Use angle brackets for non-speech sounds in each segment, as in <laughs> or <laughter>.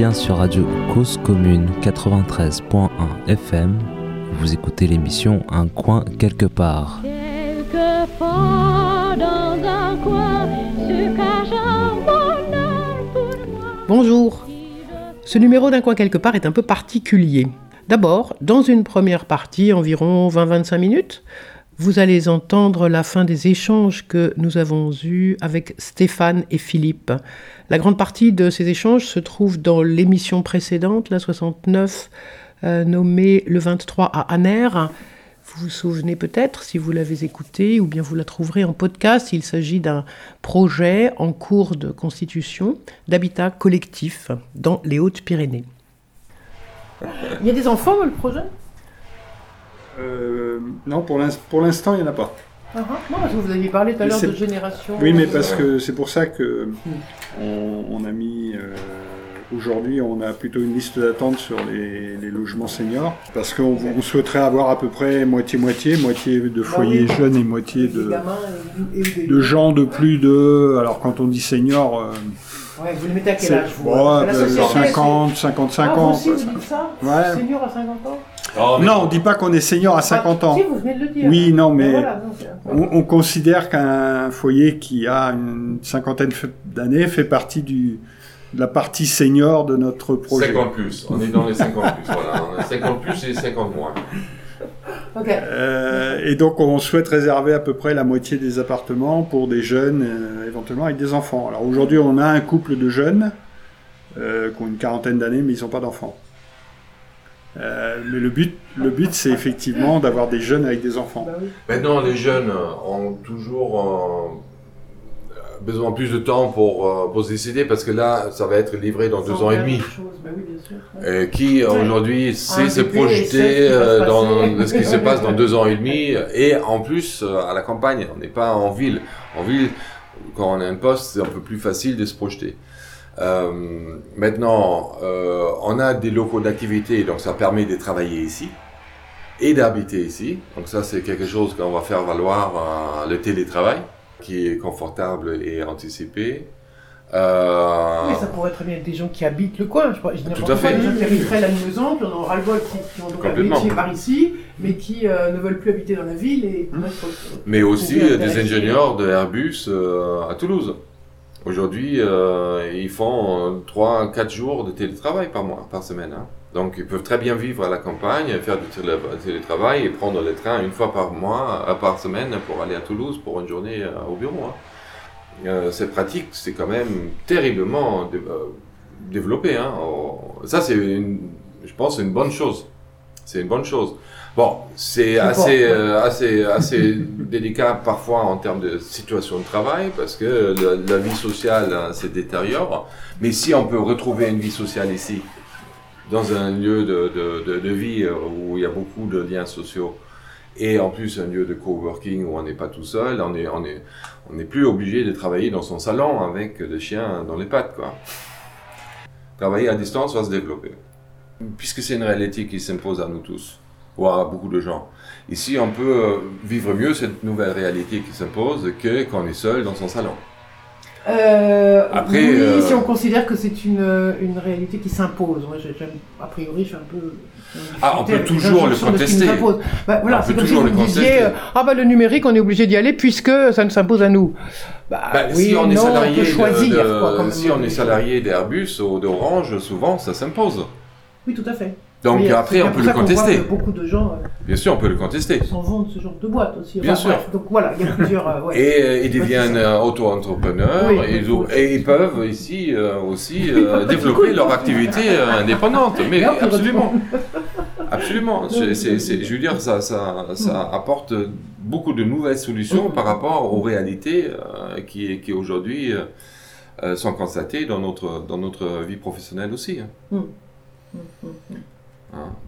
bien sur Radio Cause Commune 93.1 FM. Vous écoutez l'émission Un coin quelque part. Bonjour. Ce numéro d'un coin quelque part est un peu particulier. D'abord, dans une première partie, environ 20-25 minutes, vous allez entendre la fin des échanges que nous avons eus avec Stéphane et Philippe. La grande partie de ces échanges se trouve dans l'émission précédente, la 69, euh, nommée Le 23 à Aner. Vous vous souvenez peut-être, si vous l'avez écoutée, ou bien vous la trouverez en podcast, il s'agit d'un projet en cours de constitution d'habitat collectif dans les Hautes-Pyrénées. Il y a des enfants dans le projet? Non, pour l'instant, il n'y en a pas. Uh Non, parce que vous aviez parlé tout à l'heure de génération. Oui, mais parce que c'est pour ça que hmm. on, a mis. Euh, aujourd'hui, on a plutôt une liste d'attente sur les, logements seniors, parce qu'on souhaiterait avoir à peu près moitié-moitié, moitié de bah foyers jeunes et moitié de, de gens de plus de... Alors quand on dit senior... Euh, Ouais, vous le mettez à quel âge vous ouais, 50, 55 ah, ans. Vous aussi, vous dites ça ouais. Senior à 50 ans oh, Non, on ne dit pas qu'on est senior à 50 ans. Si, vous venez de le dire. Oui, non, mais, voilà, on, on, considère qu'un foyer qui a une cinquantaine d'années fait partie du, de la partie senior de notre projet. 50 plus, on est dans les 50 plus, voilà. On a 50 plus et 50 moins. Euh, et donc on souhaite réserver à peu près la moitié des appartements pour des jeunes, euh, éventuellement avec des enfants. Alors aujourd'hui on a un couple de jeunes euh, qui ont une quarantaine d'années mais ils n'ont pas d'enfants. Mais le but, le but c'est effectivement d'avoir des jeunes avec des enfants. Bah Maintenant les jeunes ont toujours besoin plus de temps pour, euh, pour se décider parce que là, ça va être livré dans deux ans et demi. Bah qui aujourd'hui sait se projeter euh, dans ce qui se <laughs> passe dans deux ans et demi et en plus euh, à la campagne, on n'est pas en ville. En ville, quand on a un poste, c'est un peu plus facile de se projeter. Maintenant, on a des locaux d'activité, donc ça permet de travailler ici et d'habiter ici. Donc ça, c'est quelque chose qu'on va faire valoir le télétravail qui est confortable et anticipé. Euh... Ça pourrait très bien être des gens qui habitent le coin. Je, je Tout à fait. Des gens qui habiteraient la maison, on aura le qui, qui ont donc un métier par ici, mais qui euh, ne veulent plus habiter dans la ville. Et mmh. mais aussi des ingénieurs de Airbus euh, à Toulouse. Aujourd'hui, euh, ils font 3-4 jours de télétravail par mois, par semaine. Hein. Donc ils peuvent très bien vivre à la campagne, faire du télétravail et prendre le train une fois par mois, euh, par semaine pour aller à Toulouse pour une journée euh, au bureau. Hein. Euh, cette pratique, c'est quand même terriblement développé. Hein. Oh, ça, c'est, je pense, une bonne chose. C'est une bonne chose. Bon, c'est assez, assez, assez <laughs> délicat parfois en termes de situation de travail parce que la, la vie sociale hein, se détériore. Mais si on peut retrouver une vie sociale ici, dans un lieu de, de, de, vie euh, où il y a beaucoup de liens sociaux et en plus un lieu de coworking où on n'est pas tout seul, on n'est on est, on est plus obligé de travailler dans son salon avec le chien dans les pattes. Quoi. Travailler à distance va se développer. Puisque c'est une réalité qui s'impose à nous tous, ou à beaucoup de gens. Ici, on peut euh, vivre mieux cette nouvelle réalité qui s'impose que quand on est seul dans son salon. Euh, Après, oui, euh, si on considère que c'est une, une réalité qui s'impose. Moi, a priori, je suis un peu. Ah, on peut toujours le contester. Bah, voilà, c'est comme si vous disiez, euh, ah bah le numérique, on est obligé d'y aller puisque ça nous s'impose à nous. Bah, bah, oui, si on est salarié, choisir, de, quoi, si on est salarié d'Airbus ou d'Orange, souvent ça s'impose. Oui, tout à fait. Donc après, on peut le contester. beaucoup de gens. Euh, Bien sûr, on peut le contester. S'en vont de ce genre de boîte aussi. Bien sûr. donc voilà, il y a plusieurs. Euh, ouais. Et euh, ils deviennent auto-entrepreneurs et, et, ils peuvent ici aussi <laughs> développer leur activité indépendante. <laughs> Mais absolument. absolument. je veux dire, ça, ça, ça apporte beaucoup de nouvelles solutions par rapport aux réalités qui, qui aujourd'hui sont constatées dans notre, dans notre vie professionnelle aussi. Hein. Hein.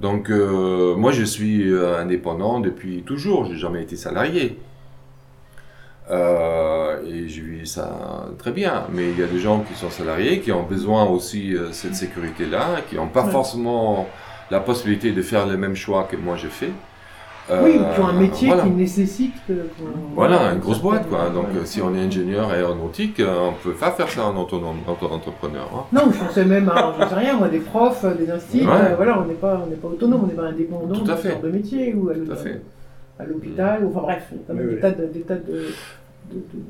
Donc, euh, moi, je suis euh, indépendant depuis toujours. J'ai jamais été salarié. Euh, et je vis ça très bien. Mais il y a des gens qui sont salariés, qui ont besoin aussi de cette sécurité-là, qui n'ont pas forcément la possibilité de faire le même choix que moi j'ai fait. Oui, ou qui ont un métier qui nécessite. Voilà, une grosse boîte, quoi. Donc, si on est ingénieur aéronautique, on ne peut pas faire ça en autonome, auto-entrepreneur. Hein. Non, je pensais même à, je sais rien, moi, des profs, des instituts, voilà, on n'est pas, pas autonome, on n'est pas indépendant Tout à fait. de métier ou à l'hôpital, enfin bref, il y a des tas de,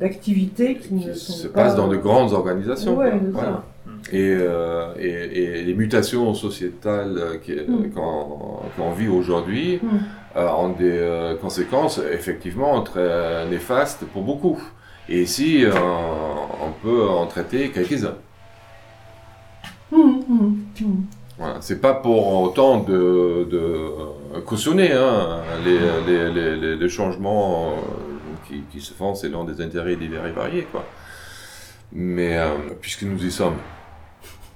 d'activités qui, ne sont se passent dans de grandes organisations. voilà. Euh, et, et, les mutations sociétales mm. qu'on vit aujourd'hui mm. euh, ont des euh, conséquences effectivement très néfastes pour beaucoup. Et ici, on peut en traiter quelques-uns. Mm, voilà. C'est pas pour autant de, de cautionner hein, les, les, les, les, changements qui, qui, se font selon des intérêts divers et variés. Quoi. Mais puisque nous y sommes,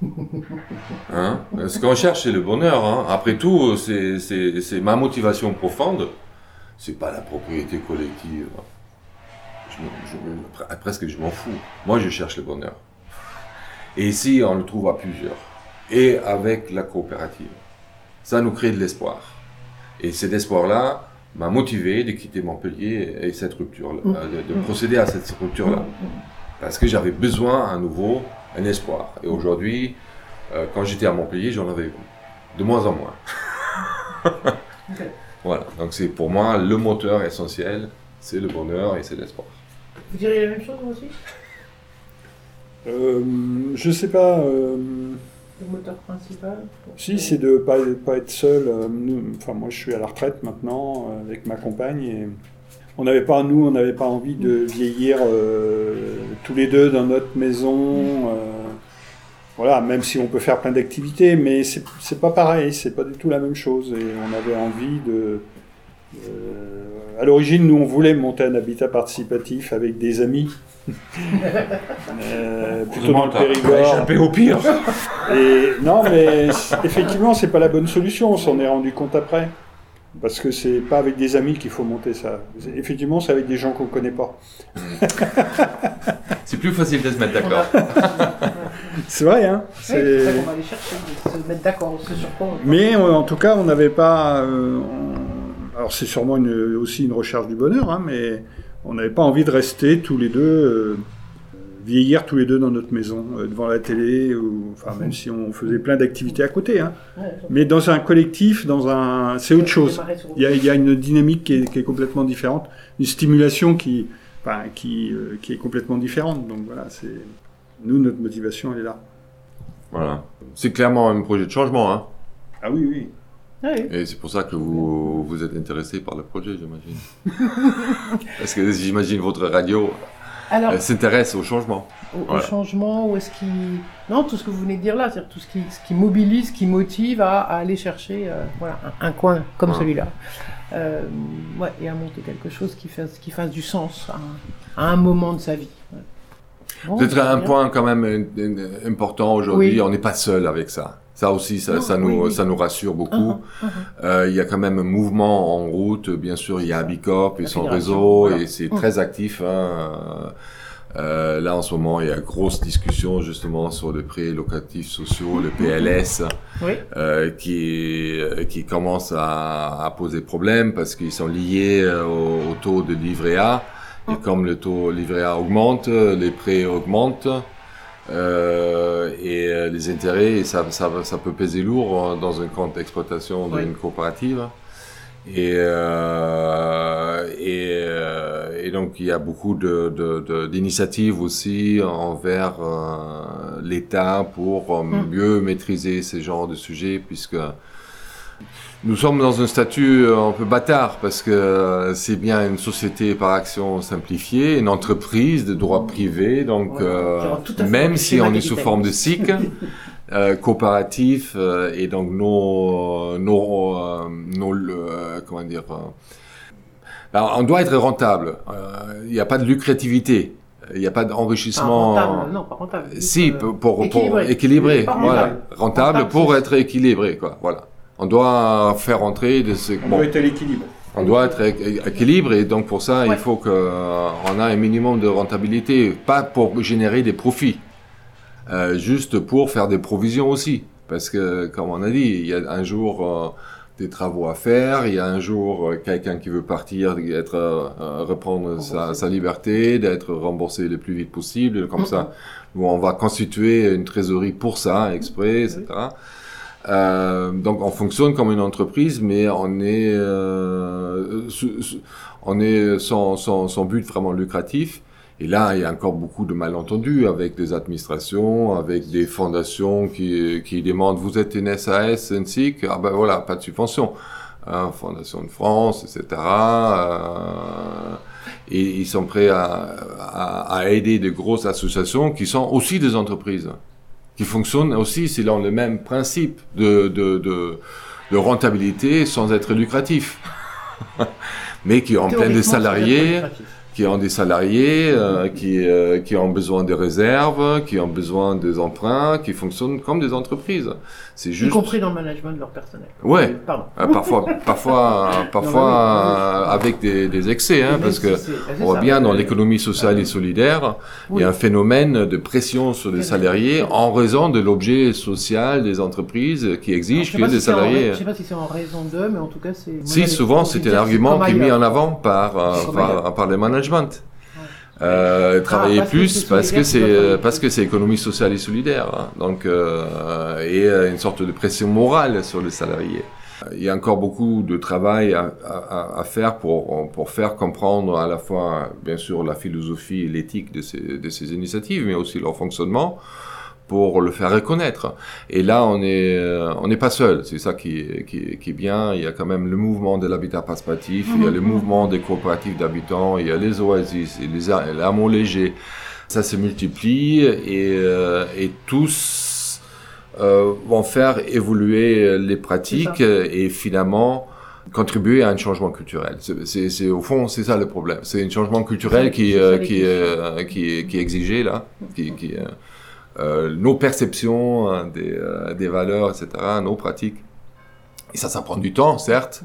<laughs> Hein? Ce qu'on cherche, c'est le bonheur. Hein. Après tout, c'est ma motivation profonde. C'est pas la propriété collective. Je, presque, je m'en fous. Moi, je cherche le bonheur. Et ici, on le trouve à plusieurs. Et avec la coopérative. Ça nous crée de l'espoir. Et cet espoir-là m'a motivé de quitter Montpellier et cette rupture-là, mm. de, de, procéder à cette rupture-là. Mm. Parce que j'avais besoin à nouveau un espoir. Et aujourd'hui, euh, quand j'étais à Montpellier, j'en avais de moins en moins. <laughs> Voilà, donc c'est pour moi le moteur essentiel, c'est le bonheur et c'est l'espoir. Vous diriez la même chose aussi? Euh, Je sais pas. Euh, le moteur principal Si, c'est de ne pas, pas, être seul. Euh, enfin, moi, je suis à la retraite maintenant avec ma compagne et on n'avait pas, nous, on n'avait pas envie de vieillir tous les deux dans notre maison. Voilà, même si on peut faire plein d'activités, mais c'est pas pareil, c'est pas du tout la même chose. Et on avait envie de. Euh, à l'origine, nous, on voulait monter un habitat participatif avec des amis. <laughs> euh, plutôt dans le Périgord. au pire. Et non, mais effectivement, c'est pas la bonne solution. On s'en est rendu compte après. Parce que c'est pas avec des amis qu'il faut monter ça. Effectivement, c'est avec des gens qu'on connaît pas. c'est plus facile de se mettre d'accord. <laughs> c'est vrai, hein C'est oui, ça qu'on va aller chercher, se mettre d'accord. Mais en tout cas, on n'avait pas. Euh, alors c'est sûrement une, aussi une recherche du bonheur, hein, mais on n'avait pas envie de rester tous les deux. Euh, vieillir tous les deux dans notre maison, euh, devant la télé, ou, enfin, même si on faisait plein d'activités à côté. Hein. Mais dans un collectif, dans un, c'est autre chose. Il y, a, il y a une dynamique qui est, qui est, complètement différente, une stimulation qui, enfin, qui, euh, qui est complètement différente. Donc voilà, c'est nous notre motivation, elle est là. Voilà, c'est clairement un projet de changement. Hein. Ah oui, oui. Et c'est pour ça que vous, vous êtes intéressé par le projet, j'imagine. <laughs> Parce que j'imagine votre radio alors, s'intéresse au changement. Au, changement, ou est-ce qui... Non, tout ce que vous venez de dire là, c'est-à-dire tout ce qui, ce qui mobilise, qui motive à, aller chercher euh, voilà, un, coin comme celui-là. Euh, ouais, et à monter quelque chose qui fasse, qui fasse du sens à, un moment de sa vie. Peut-être un point quand même important aujourd'hui, on n'est pas seul avec ça. Ça aussi, ça, ça nous, ça nous rassure beaucoup. Uh-huh, uh-huh. Euh, il y a quand même un mouvement en route. Bien sûr, il y a Abicop et son réseau, et c'est uh-huh. très actif. Hein. Euh, là, en ce moment, il y a grosse discussion justement sur les prêts locatifs sociaux, le PLS, euh, qui, qui commence à, à, poser problème parce qu'ils sont liés au, au, taux de livret A. Et comme le taux livret A augmente, les prêts augmentent. Euh, et euh, les intérêts, et ça, ça, ça, peut peser lourd hein, dans un compte d'exploitation d'une coopérative. Et, euh, et, euh, et, donc il y a beaucoup d'initiatives de, de, aussi envers euh, l'État pour hum. mieux maîtriser ces genres de sujets, puisque nous sommes dans un statut euh, un peu bâtard parce que euh, c'est bien une société par action simplifiée, une entreprise de droit privé, donc euh, même si on est sous forme de SIC, <laughs> euh, coopératif, euh, et donc nos, nos, nos comment dire, on doit être rentable. Il n'y a pas de lucrativité. Il n'y a pas d'enrichissement. Rentable, non, pas rentable. Si, pour, pour, équilibré. équilibré voilà. Rentable, pour être équilibré, quoi. Voilà. On doit faire entrer de ce. On doit être à l'équilibre. On doit être à l'équilibre et donc pour ça, il faut qu'on euh, ait un minimum de rentabilité, pas pour générer des profits, euh, juste pour faire des provisions aussi. Parce que, comme on a dit, il y a un jour, euh, des travaux à faire. Il y a un jour euh, quelqu'un qui veut partir, être, euh, reprendre sa, sa, liberté, d'être remboursé le plus vite possible. Comme ça, où on va constituer une trésorerie pour ça, exprès, etc. Euh, donc on fonctionne comme une entreprise, mais on est, euh, on est sans, but vraiment lucratif. Et là, il y a encore beaucoup de malentendus avec des administrations, avec des fondations qui, qui demandent vous êtes une SAS, une SIC, ah ben voilà, pas de subvention. Hein, Fondation de France, etc. Euh, ils sont prêts à, à, aider de grosses associations qui sont aussi des entreprises, qui fonctionnent aussi selon le même principe de, de, de, de rentabilité sans être lucratif, <laughs> mais qui ont plein de salariés qui ont des salariés, euh, qui, euh, qui ont besoin de réserves, qui ont besoin des emprunts, qui fonctionnent comme des entreprises. C'est juste. Y compris dans le management de leur personnel. Ouais. Pardon. Euh, parfois, parfois, <laughs> parfois avec des, des excès, hein, parce que on voit bien dans l'économie sociale et solidaire, il y a un phénomène de pression sur les salariés en raison de l'objet social des entreprises qui exige que les salariés. je ne sais pas si c'est en raison d'eux, mais en tout cas c'est. Si souvent c'était l'argument qui est mis en avant par par, par les managers euh, travailler ah, plus parce que c'est parce que c'est économie sociale et solidaire hein. donc euh, et euh, une sorte de pression morale sur les salariés il y a encore beaucoup de travail à, à, à, faire pour pour faire comprendre à la fois bien sûr la philosophie et l'éthique de ces de ces initiatives mais aussi leur fonctionnement pour le faire reconnaître. Et là, on est, euh, on n'est pas seul. C'est ça qui, qui, qui, est bien. Il y a quand même le mouvement de l'habitat participatif, il y a le mhm. mouvement des coopératives d'habitants, il y a les oasis, et les, hameaux légers. Ça se multiplie et, euh, et tous euh, vont faire évoluer les pratiques et finalement contribuer à un changement culturel. C'est au fond c'est ça le problème. C'est un changement culturel qui qui, qui, qui est exigé là, qui, qui euh, nos perceptions hein, des, euh, des, valeurs, etc., nos pratiques. Et ça, ça prend du temps, certes,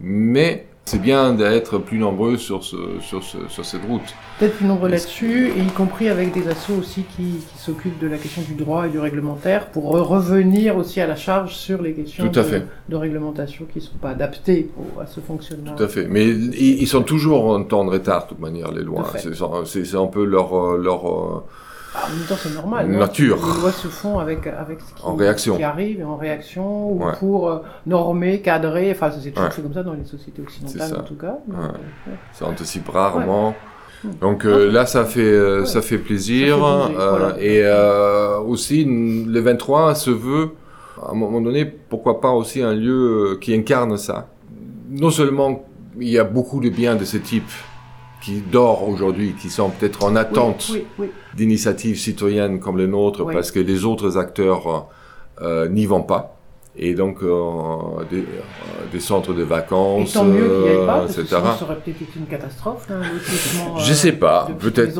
mais c'est bien d'être plus nombreux sur, ce, sur, ce, sur cette route. Peut-être plus nombreux là-dessus, et y compris avec des assos aussi qui, qui s'occupent de la question du droit et du réglementaire, pour revenir aussi à la charge sur les questions de, de, réglementation qui ne sont pas adaptées à ce fonctionnement. Tout à fait. Mais ils, sont toujours en temps de retard, de toute manière, les lois. C'est un peu leur... leur en même temps, c'est normal. Nature. Les lois se font avec, avec ce qui, en réaction. qui arrive, en réaction, ou pour euh, normer, cadrer. Enfin, c'est toujours fait comme ça dans les sociétés occidentales, en tout cas. Euh, ça anticipe rarement. Donc euh, là, ça fait, ça fait plaisir. Et aussi, le 23 se veut, à un moment donné, pourquoi pas aussi un lieu qui incarne ça. Non seulement il y a beaucoup de biens de ce type qui dort aujourd'hui, qui sont peut-être en attente d'initiatives citoyennes comme les nôtres, parce que les autres acteurs euh, n'y vont pas et donc euh, des, euh, des, centres de vacances, et tant mieux qu'il n'y ait pas, parce etc. Que ça aurait peut-être été une catastrophe, hein, je sais pas, peut-être.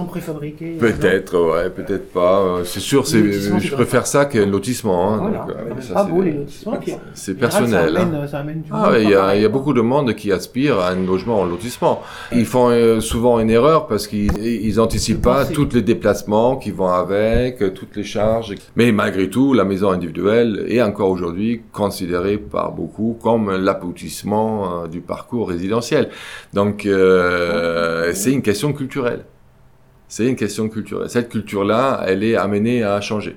Peut-être, ouais, peut-être pas. Euh, c'est sûr, c'est, je préfère ça qu'un lotissement. Hein, voilà. donc, ça, pas beau les lotissements. C'est personnel. Ça amène, hein. ça amène du ah, il y, a, il y a beaucoup de monde qui aspire à un logement en lotissement. Ils font souvent une erreur parce qu'ils ils anticipent pas tous les déplacements qui vont avec, toutes les charges. Mais malgré tout, la maison individuelle est encore aujourd'hui considéré par beaucoup comme l'aboutissement euh, du parcours résidentiel. Donc, euh, c'est une question culturelle. C'est une question culturelle. Cette culture-là, elle est amenée à changer.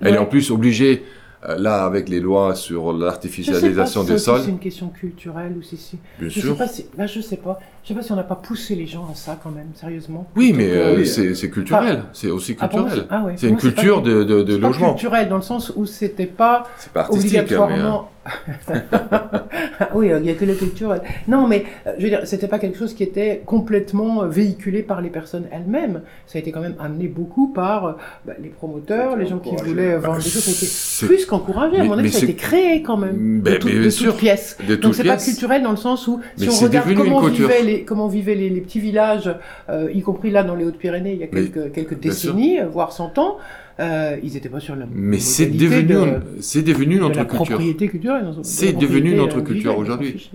Elle est en plus obligée euh, là, avec les lois sur l'artificialisation des sols. C'est une question culturelle ou si. Bien je sûr. Sais pas si, là, je sais pas. Je sais pas si on n'a pas poussé les gens à ça quand même, sérieusement. Oui, mais euh, c'est culturel. C'est aussi ah, culturel. Ah, c'est une culture de, de, de logement. Pas culturel dans le sens où c'était pas, pas hein, obligatoirement. <laughs> oui, il y a que le culturel. Non, mais euh, je veux dire, c'était pas quelque chose qui était complètement véhiculé par les personnes elles-mêmes. Ça a été quand même amené beaucoup par bah, les promoteurs, les gens qui voulaient vendre des choses. C'était plus qu'encouragé. À mon avis, ça a été créé quand même. de, tout, de toutes pièces. Donc c'est pas culturel dans le sens où, si on regarde comment vivaient, les, comment vivaient les, les petits villages, euh, y compris là dans les Hautes-Pyrénées, il y a quelques, quelques décennies, voire 100 ans, euh, ils n'étaient pas sur la Mais c'est devenu, c'est devenu notre la culture. propriété culturelle. C'est devenu notre culture aujourd'hui.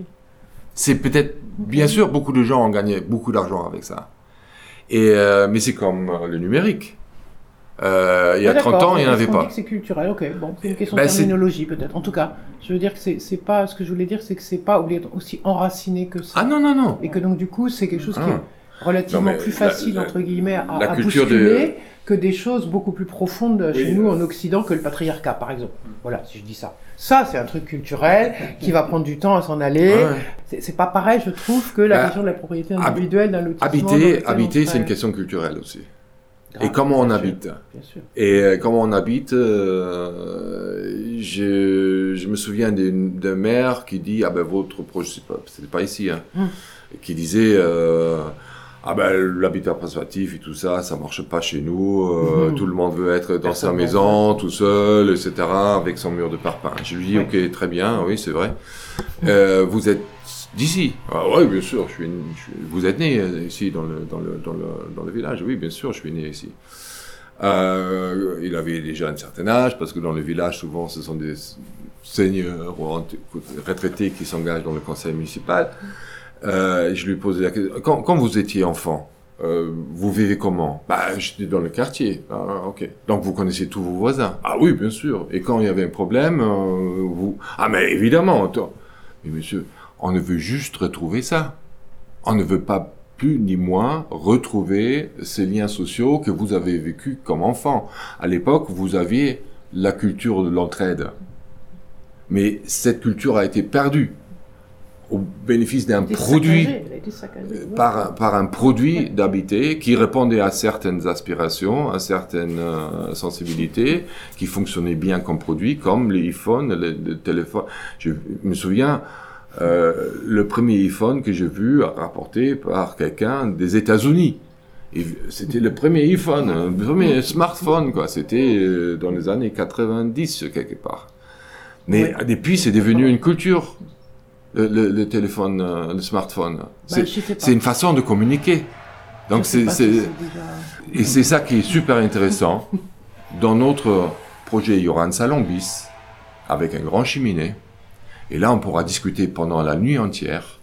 C'est peut-être, bien sûr, beaucoup de gens ont gagné beaucoup d'argent avec ça. Et euh, mais c'est comme le numérique. Euh, il y a Ah, 30 d'accord, ans, il n'y en avait pas. c'est culturel, ok. Bon, c'est une question Ben, de terminologie peut-être. En tout cas, je veux dire que c'est pas. Ce que je voulais dire, c'est que c'est pas aussi enraciné que ça. Ah non, non, non. Et que donc du coup, c'est quelque chose qui Ah. est relativement Non, plus facile la- entre guillemets à, la à culture bousculer de- que des choses beaucoup plus profondes chez Oui, nous euh. en Occident que le patriarcat, par exemple. Voilà, si je dis ça. Ça, c'est un truc culturel qui va prendre du temps à s'en aller. Ouais. C'est- pas pareil, je trouve, que la Bah, question de la propriété individuelle d'un lotissement. dans Habiter, habiter, c'est une question culturelle aussi. Et Grave, comment on habite. Et euh, comment on habite euh, je, je me souviens d'un maire qui dit ah ben votre projet c'est pas ici hein, Mm. qui disait euh, ah ben l'habitat participatif et tout ça ça marche pas chez nous euh, Mhm. tout le monde veut être dans Personne sa maison tout seul etc avec son mur de parpaing je lui dis Oui. ok très bien oui c'est vrai Euh, vous êtes d'ici ah, oui bien sûr je suis, vous êtes né euh, ici dans le dans le dans le dans le village oui bien sûr je suis né ici euh, il avait déjà un certain âge, parce que dans le village, souvent, ce sont des seigneurs ou retraités qui s'engagent dans le conseil municipal. Euh, je lui posais la question, quand, vous étiez enfant, vous vivez comment? Bah, j'étais dans le quartier. Ah, ok. Donc vous connaissez tous vos voisins Ah oui, bien sûr. Et quand il y avait un problème, vous Ah mais évidemment. attends. Mais monsieur, on ne veut juste retrouver ça. On ne veut pas plus ni moins retrouver ces liens sociaux que vous avez vécus comme enfant. À l'époque, vous aviez la culture de l'entraide. Mais cette culture a été perdue au bénéfice d'un produit par, un- par un produit d'habiter qui répondait à certaines aspirations, à certaines euh, sensibilités, qui fonctionnait bien comme produit, comme les iPhones, les, les téléphones. Je me souviens, euh, le premier iPhone que j'ai vu rapporté par quelqu'un des États-Unis. C'était le premier iPhone, le premier smartphone, quoi. C'était euh, dans les années 90, quelque part. Mais Oui. depuis, c'est devenu une culture, le, le- le téléphone, euh, le smartphone. Bah, C'est- une façon de communiquer. Donc c'est si et c'est ça qui est super intéressant. Dans notre projet, il y aura un salon bis avec un grand cheminée. Et là, on pourra discuter pendant la nuit entière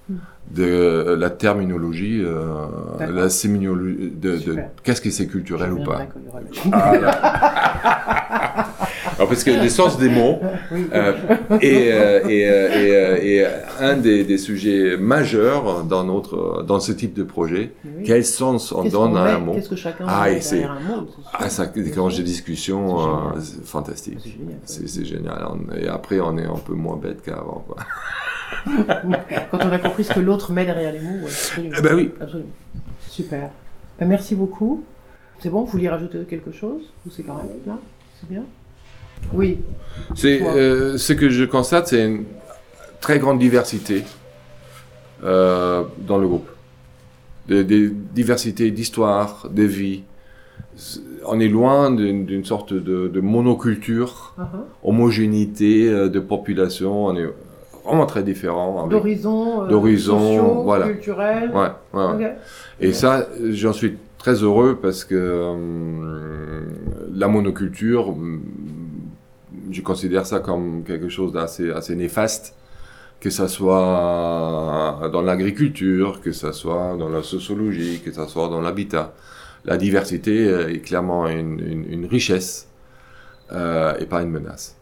de la terminologie, euh, la séminologie, de, de qu'est-ce que c'est culturel ou pas. <laughs> Alors, parce que l'essence des mots euh, est, euh, est, euh, est, euh, est un des, des sujets majeurs dans notre dans ce type de projet. Oui. Quel sens on donne à un mot? Qu'est-ce que chacun Ah, met derrière un mot. Ah, ça déclenche des discussions C'est euh, génial. c'est fantastique. C'est génial. Et après, on est un peu moins bête qu'avant. <laughs> Quand on a compris ce que l'autre met derrière les mots, ouais, absolument. Eh ben oui. Absolument. Super. Ben, merci beaucoup. C'est bon, vous vouliez rajouter quelque chose? Ou c'est correct là? C'est bien? Oui. C'est euh, ce que je constate, c'est une très grande diversité euh, dans le groupe. Des, des diversités d'histoires, de vie. On est loin d'une sorte de, de monoculture, Uh-huh. homogénéité euh, de population. On est vraiment très différents. avec- D'horizon, euh, D'horizon, voilà. culturel. Ouais, ouais, ouais. Ok. Et ça, j'en suis très heureux parce que la monoculture, je considère ça comme quelque chose d'assez assez néfaste, que ça soit dans l'agriculture, que ça soit dans la sociologie, que ça soit dans l'habitat. La diversité est clairement une richesse euh, et pas une menace.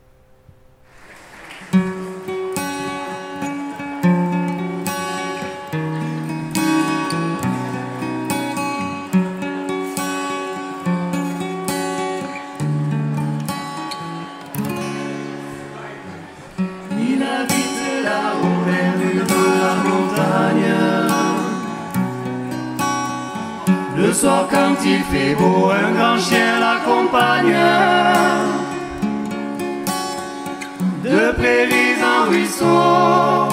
Soir quand il fait beau, un grand chien l'accompagne. De prairies en ruisseau,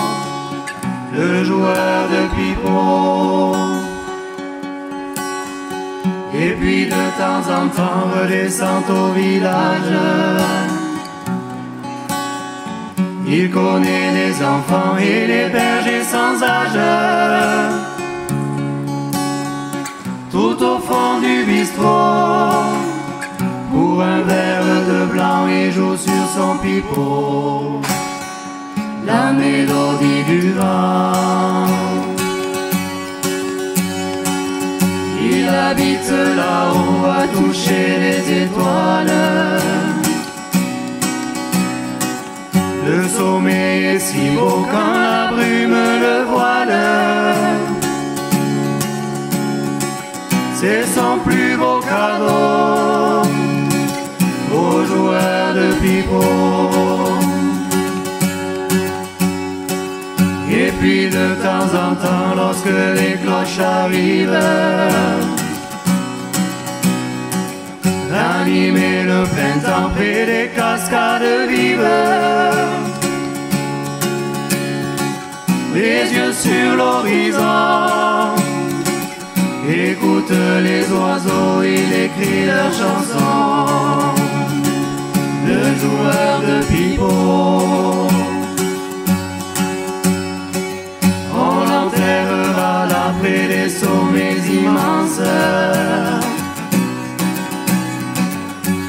le joueur de pipeau. Et puis de temps en temps redescend au village. Il connaît les enfants et les bergers sans âge. Tout au fond du bistrot, pour un verre de blanc, il joue sur son pipeau. La mélodie du vent. Il habite là-haut à toucher les étoiles. Le sommet est si beau quand la brume le voile. C'est son plus beau cadeau aux joueurs de pipeau. Et puis de temps en temps, lorsque les cloches arrivent, Animer le printemps près des cascades vives. Les yeux sur les oiseaux, il écrit leurs chansons. Le joueur de pipeau. On l'enterrera là près des sommets immenses.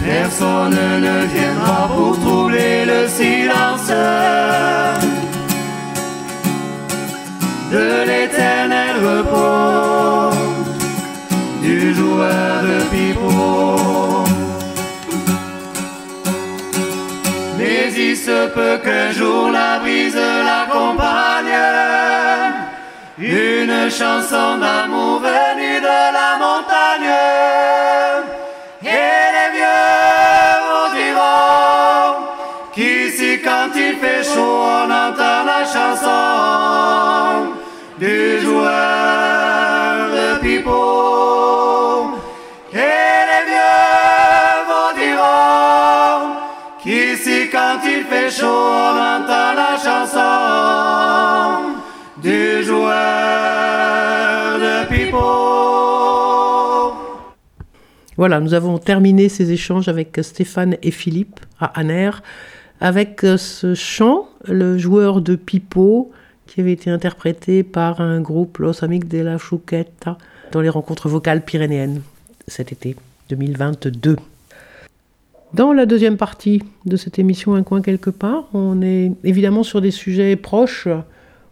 Personne ne viendra pour troubler le silence de se peut qu'un jour la brise l'accompagne, une chanson d'amour venue de la montagne. Voilà, nous avons terminé ces échanges avec Stéphane et Philippe à Aner avec euh, ce chant, le joueur de pipeau, qui avait été interprété par un groupe Los Amigos de la Chuqueta dans les rencontres vocales pyrénéennes cet été 2022. Dans la deuxième partie de cette émission Un coin quelque part, on est évidemment sur des sujets proches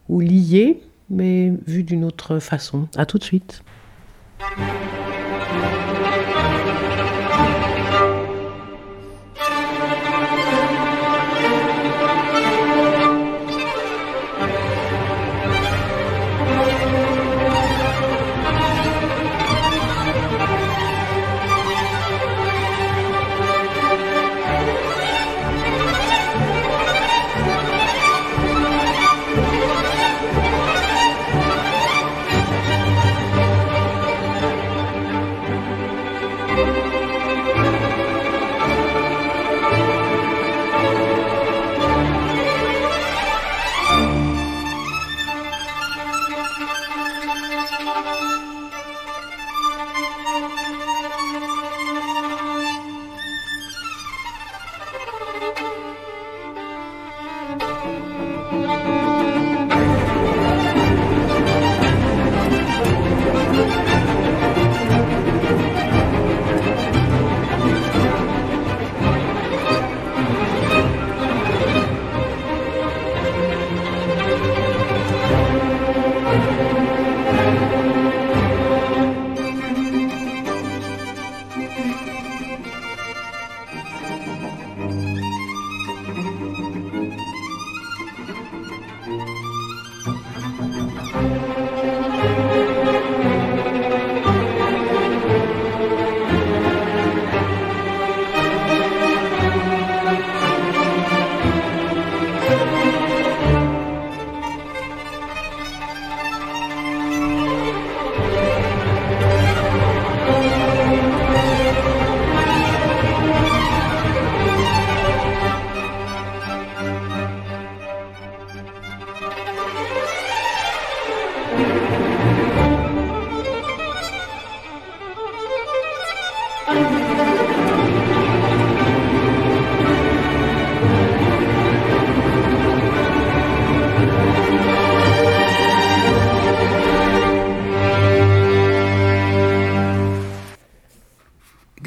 ou liés, mais vus d'une autre façon. À tout de suite.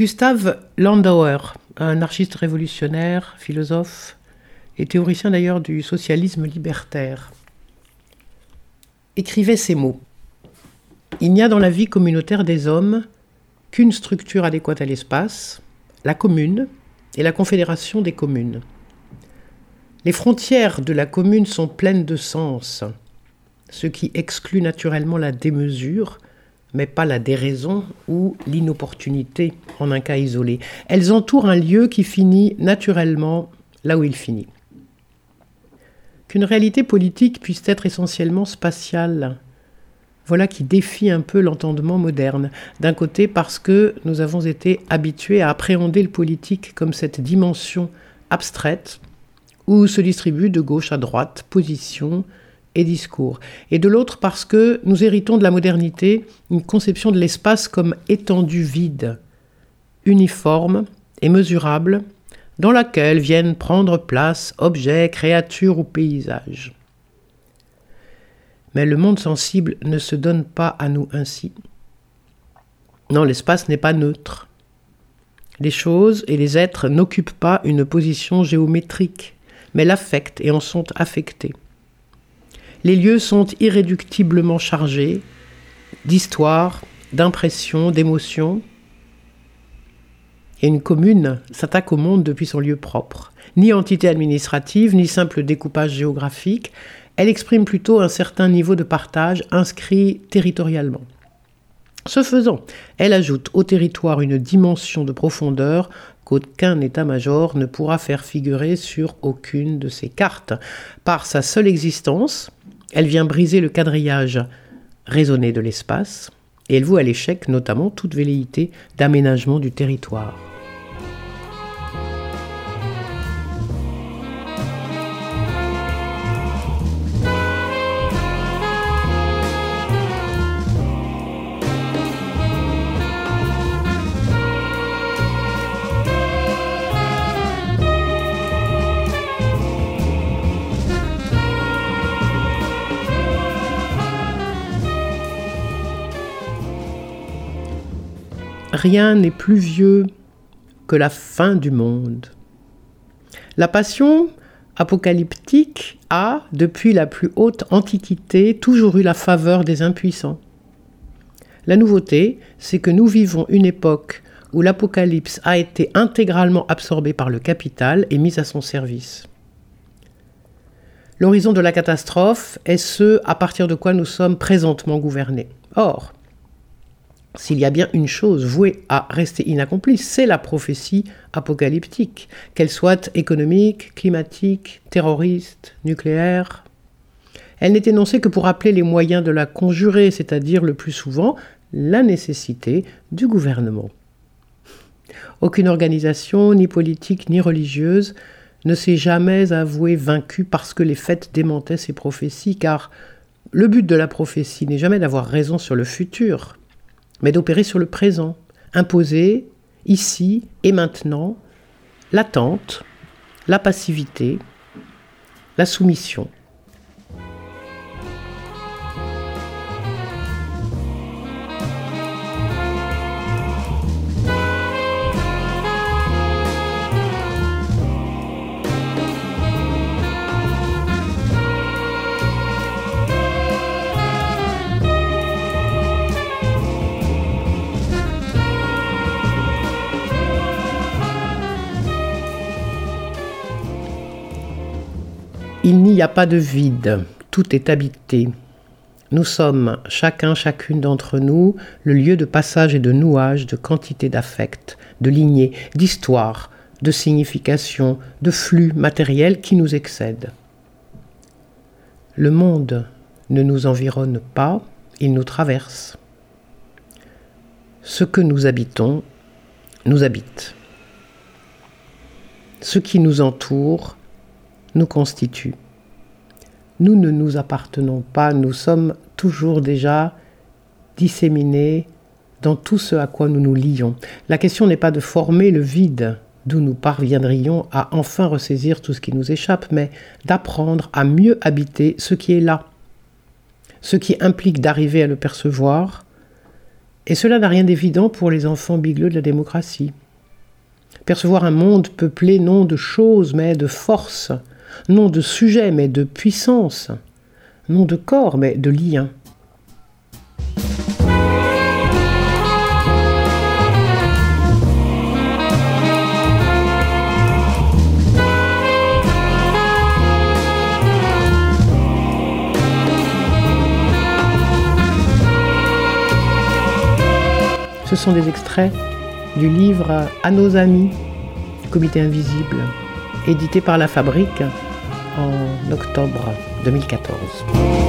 Gustave Landauer, un anarchiste révolutionnaire, philosophe et théoricien d'ailleurs du socialisme libertaire, écrivait ces mots. Il n'y a dans la vie communautaire des hommes qu'une structure adéquate à l'espace, la commune et la confédération des communes. Les frontières de la commune sont pleines de sens, ce qui exclut naturellement la démesure, mais pas la déraison ou l'inopportunité en un cas isolé. Elles entourent un lieu qui finit naturellement là où il finit. Qu'une réalité politique puisse être essentiellement spatiale, voilà qui défie un peu l'entendement moderne. D'un côté parce que nous avons été habitués à appréhender le politique comme cette dimension abstraite où se distribuent de gauche à droite positions et discours. Et de l'autre parce que nous héritons de la modernité une conception de l'espace comme étendu vide, uniforme et mesurable, dans laquelle viennent prendre place objets, créatures ou paysages. Mais le monde sensible ne se donne pas à nous ainsi. Non, l'espace n'est pas neutre. Les choses et les êtres n'occupent pas une position géométrique, mais l'affectent et en sont affectés. Les lieux sont irréductiblement chargés d'histoire, d'impression, d'émotion. Et une commune s'attaque au monde depuis son lieu propre. Ni entité administrative, ni simple découpage géographique, elle exprime plutôt un certain niveau de partage inscrit territorialement. Ce faisant, elle ajoute au territoire une dimension de profondeur qu'aucun état-major ne pourra faire figurer sur aucune de ses cartes. Par sa seule existence, elle vient briser le quadrillage raisonné de l'espace, et elle voue à l'échec notamment toute velléité d'aménagement du territoire. Rien n'est plus vieux que la fin du monde. La passion apocalyptique a, depuis la plus haute antiquité, toujours eu la faveur des impuissants. La nouveauté, c'est que nous vivons une époque où l'apocalypse a été intégralement absorbé par le capital et mis à son service. L'horizon de la catastrophe est ce à partir de quoi nous sommes présentement gouvernés. Or, s'il y a bien une chose vouée à rester inaccomplie, c'est la prophétie apocalyptique, qu'elle soit économique, climatique, terroriste, nucléaire. Elle n'est énoncée que pour rappeler les moyens de la conjurer, c'est-à-dire le plus souvent la nécessité du gouvernement. Aucune organisation, ni politique, ni religieuse, ne s'est jamais avouée vaincue parce que les faits démentaient ces prophéties, car le but de la prophétie n'est jamais d'avoir raison sur le futur, mais d'opérer sur le présent, imposer ici et maintenant l'attente, la passivité, la soumission. N'y a pas de vide, tout est habité. Nous sommes, chacun, chacune d'entre nous, le lieu de passage et de nouage de quantité d'affects, de lignées, d'histoires, de significations, de flux matériels qui nous excèdent. Le monde ne nous environne pas, il nous traverse. Ce que nous habitons nous habite. Ce qui nous entoure nous constitue. Nous ne nous appartenons pas, nous sommes toujours déjà disséminés dans tout ce à quoi nous nous lions. La question n'est pas de former le vide d'où nous parviendrions à enfin ressaisir tout ce qui nous échappe, mais d'apprendre à mieux habiter ce qui est là, ce qui implique d'arriver à le percevoir, et cela n'a rien d'évident pour les enfants bigleux de la démocratie. Percevoir un monde peuplé non de choses, mais de forces, non de sujet mais de puissance, non de corps mais de lien. Ce sont des extraits du livre À nos amis, Comité Invisible, édité par La Fabrique en octobre 2014.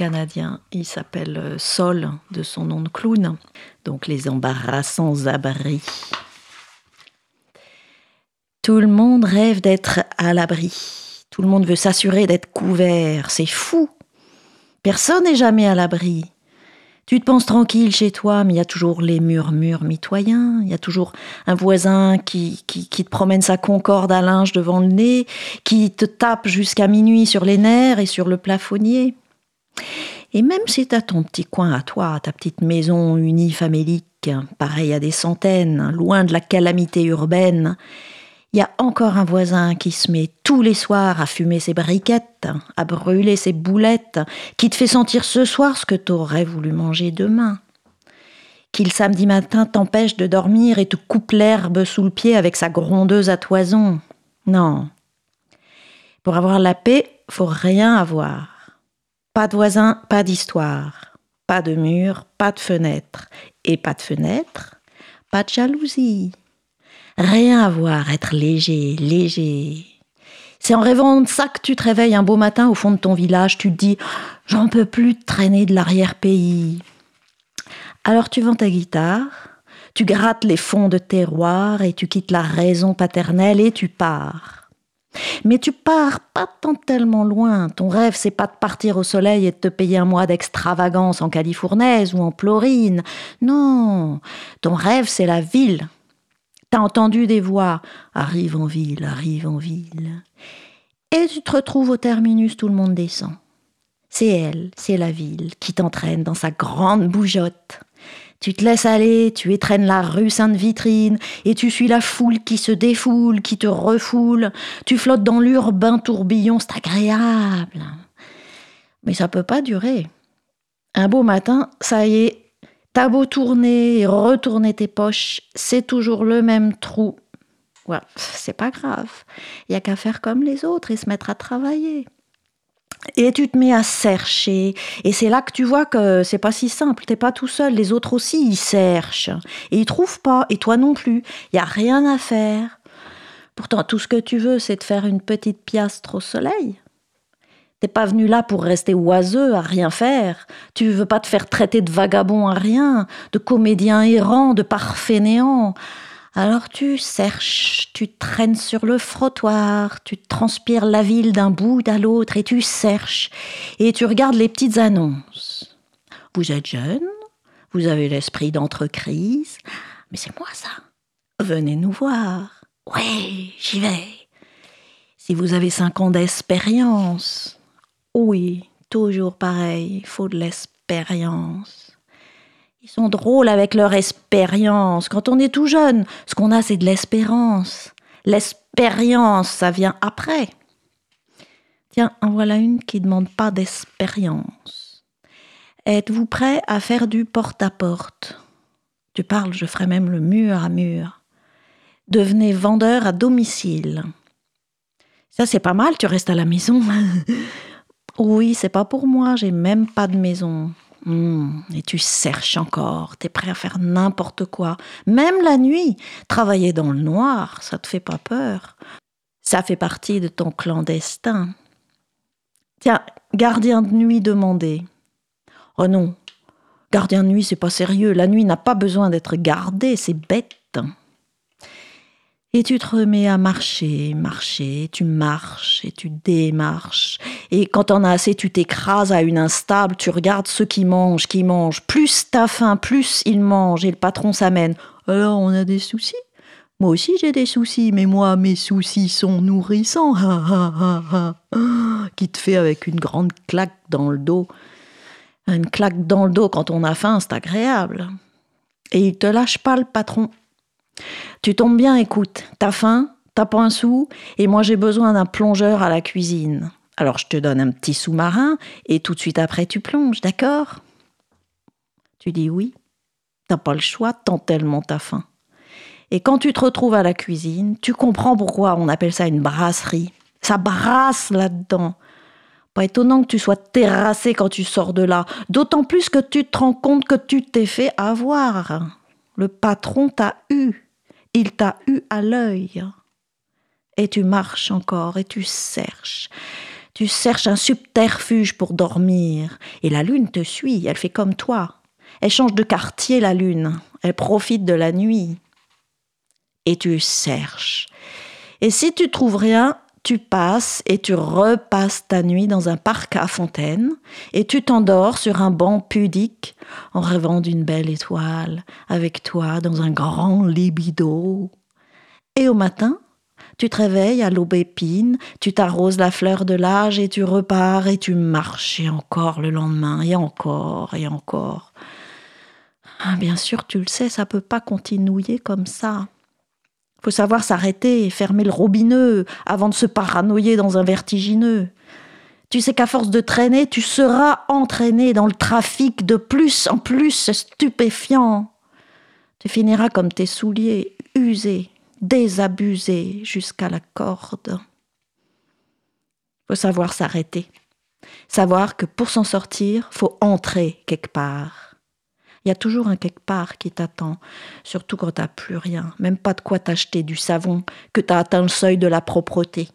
Canadien. Il s'appelle euh, Sol, de son nom de clown. Donc les embarrassants abris. Tout le monde rêve d'être à l'abri. Tout le monde veut s'assurer d'être couvert. C'est fou. Personne n'est jamais à l'abri. Tu te penses tranquille chez toi, mais il y a toujours les murmures mitoyens, il y a toujours un voisin qui, qui, qui, te promène sa concorde à linge devant le nez, qui te tape jusqu'à minuit sur les nerfs et sur le plafonnier. Et même si tu as ton petit coin à toi, ta petite maison unifamilique, pareille à des centaines, loin de la calamité urbaine, Il y a encore un voisin qui se met tous les soirs à fumer ses briquettes, à brûler ses boulettes, qui te fait sentir ce soir ce que t'aurais voulu manger demain. Qui le samedi matin t'empêche de dormir et te coupe l'herbe sous le pied avec sa grondeuse à toison. Non. Pour avoir la paix, faut rien avoir. Pas de voisin, pas d'histoire. Pas de mur, pas de fenêtre. Et pas de fenêtre, pas de jalousie. Rien à voir, être léger, léger. C'est en rêvant de ça que tu te réveilles un beau matin au fond de ton village, tu te dis J'en peux plus traîner de l'arrière-pays. Alors tu vends ta guitare, tu grattes les fonds de terroir et tu quittes la raison paternelle et tu pars. Mais tu pars pas tant tellement loin. Ton rêve, c'est pas de partir au soleil et de te payer un mois d'extravagance en califournaise ou en plorine. Non, ton rêve, c'est la ville. T'as entendu des voix Arrive en ville, arrive en ville. Et tu te retrouves au terminus, tout le monde descend. C'est elle, c'est la ville, qui t'entraîne dans sa grande bougeotte. Tu te laisses aller, tu étrennes la rue Sainte-Vitrine, et tu suis la foule qui se défoule, qui te refoule. Tu flottes dans l'urbain tourbillon, c'est agréable. Mais ça peut pas durer. Un beau matin, ça y est, T'as beau tourner et retourner tes poches, c'est toujours le même trou. Ouais, c'est pas grave. Il y a qu'à faire comme les autres et se mettre à travailler. Et tu te mets à chercher. Et c'est là que tu vois que c'est pas si simple. T'es pas tout seul. Les autres aussi, ils cherchent. Et ils trouvent pas. Et toi non plus. Il y a rien à faire. Pourtant, tout ce que tu veux, c'est de faire une petite piastre au soleil. T'es pas venu là pour rester oiseux, à rien faire. Tu veux pas te faire traiter de vagabond à rien, de comédien errant, de parfait néant. Alors tu cherches, tu traînes sur le frottoir, tu transpires la ville d'un bout à l'autre et tu cherches. Et tu regardes les petites annonces. Vous êtes jeune, vous avez l'esprit d'entreprise. Mais c'est moi ça. Venez nous voir. Oui, j'y vais. Si vous avez cinq ans d'expérience, oui, toujours pareil, il faut de l'expérience. Ils sont drôles avec leur expérience. Quand on est tout jeune, ce qu'on a, c'est de l'espérance. L'expérience, ça vient après. Tiens, en voilà une qui ne demande pas d'expérience. Êtes-vous prêt à faire du porte-à-porte? Tu parles, je ferai même le mur à mur. Devenez vendeur à domicile. Ça, c'est pas mal, tu restes à la maison. <laughs> Oui, c'est pas pour moi, j'ai même pas de maison. Hmm, et tu cherches encore, t'es prêt à faire n'importe quoi, même la nuit. Travailler dans le noir, ça te fait pas peur. Ça fait partie de ton clandestin. Tiens, gardien de nuit demandé. Oh non, gardien de nuit, c'est pas sérieux. La nuit n'a pas besoin d'être gardée, c'est bête. Et tu te remets à marcher, marcher, tu marches et tu démarches. Et quand t'en as assez, tu t'écrases à une instable, tu regardes ceux qui mangent, qui mangent. Plus t'as faim, plus ils mangent et le patron s'amène. Alors on a des soucis? Moi aussi j'ai des soucis, mais moi mes soucis sont nourrissants. qui te fait avec une grande claque dans le dos. Une claque dans le dos quand on a faim, c'est agréable. Et il te lâche pas le patron. Tu tombes bien, écoute, t'as faim, t'as pas un sou, et moi j'ai besoin d'un plongeur à la cuisine. Alors je te donne un petit sous-marin, et tout de suite après tu plonges, d'accord? Tu dis oui. T'as pas le choix, tant tellement t'as faim. Et quand tu te retrouves à la cuisine, tu comprends pourquoi on appelle ça une brasserie. Ça brasse là-dedans. Pas étonnant que tu sois terrassé quand tu sors de là, d'autant plus que tu te rends compte que tu t'es fait avoir. Le patron t'a eu. Il t'a eu à l'œil. Et tu marches encore et tu cherches. Tu cherches un subterfuge pour dormir. Et la lune te suit, elle fait comme toi. Elle change de quartier, la lune. Elle profite de la nuit. Et tu cherches. Et si tu trouves rien, tu passes et tu repasses ta nuit dans un parc à fontaine et tu t'endors sur un banc pudique en rêvant d'une belle étoile avec toi dans un grand libido. Et au matin, tu te réveilles à l'aubépine, tu t'arroses la fleur de l'âge et tu repars et tu marches et encore le lendemain et encore et encore. Ah, bien sûr, tu le sais, ça peut pas continuer comme ça. Faut savoir s'arrêter et fermer le robinet avant de se paranoïer dans un vertigineux. Tu sais qu'à force de traîner, tu seras entraîné dans le trafic de plus en plus stupéfiant. Tu finiras comme tes souliers, usés, désabusés jusqu'à la corde. Faut savoir s'arrêter. Savoir que pour s'en sortir, faut entrer quelque part. Il y a toujours un quelque part qui t'attend, surtout quand t'as plus rien, même pas de quoi t'acheter du savon, que t'as atteint le seuil de la propreté.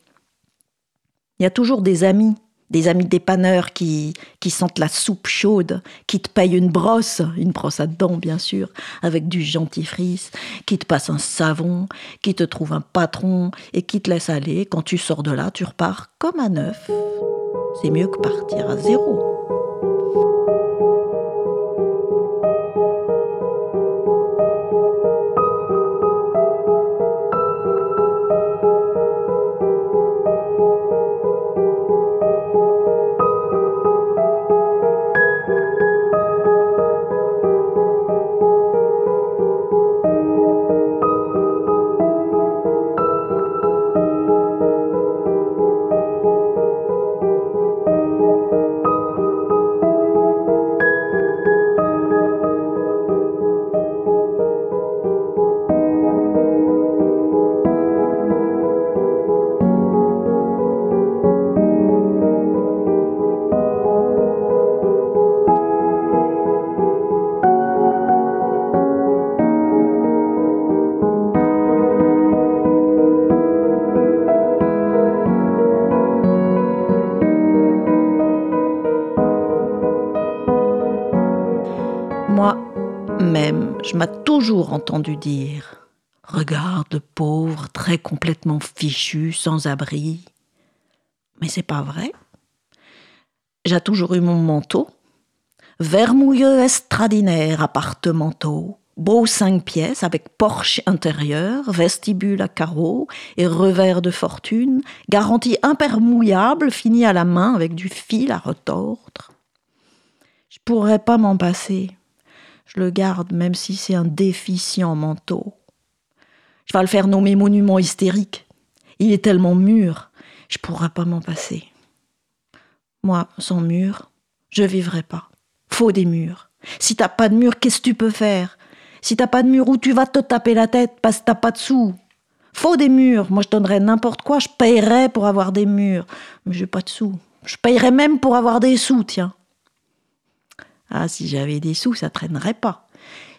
Il y a toujours des amis des amis dépanneurs qui, qui sentent la soupe chaude, qui te payent une brosse, une brosse à dents bien sûr, avec du dentifrice, qui te passent un savon, qui te trouvent un patron et qui te laisse aller. Quand tu sors de là, tu repars comme à neuf. C'est mieux que partir à zéro. Toujours entendu dire Regarde pauvre, très complètement fichu, sans abri. Mais c'est pas vrai. J'ai toujours eu mon manteau. Vermouilleux extraordinaire appartementaux, beau cinq pièces avec porche intérieur, vestibule à carreaux et revers de fortune, garantie impermouillable, fini à la main avec du fil à retordre. Je pourrais pas m'en passer. Je le garde même si c'est un déficient manteau. Je vais le faire nommer monument hystérique. Il est tellement mûr, je pourrais pas m'en passer. Moi, sans mur, je vivrai pas. Faut des murs. Si t'as pas de mur, qu'est-ce que tu peux faire? Si t'as pas de mur, où tu vas te taper la tête parce que t'as pas de sous? Faut des murs. Moi, je donnerais n'importe quoi. Je payerais pour avoir des murs. Mais j'ai pas de sous. Je payerais même pour avoir des sous, tiens. Ah, si j'avais des sous, ça traînerait pas.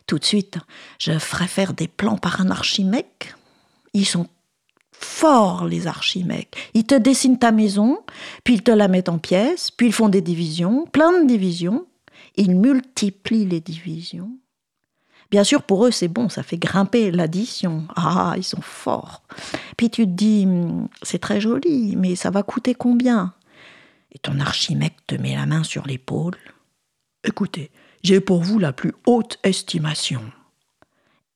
Tout de suite, je ferais faire des plans par un archimèque. Ils sont forts, les archimèques. Ils te dessinent ta maison, puis ils te la mettent en pièces, puis ils font des divisions, plein de divisions. Ils multiplient les divisions. Bien sûr, pour eux, c'est bon, ça fait grimper l'addition. Ah, ils sont forts. Puis tu te dis, c'est très joli, mais ça va coûter combien? Et ton archimèque te met la main sur l'épaule. Écoutez, j'ai pour vous la plus haute estimation.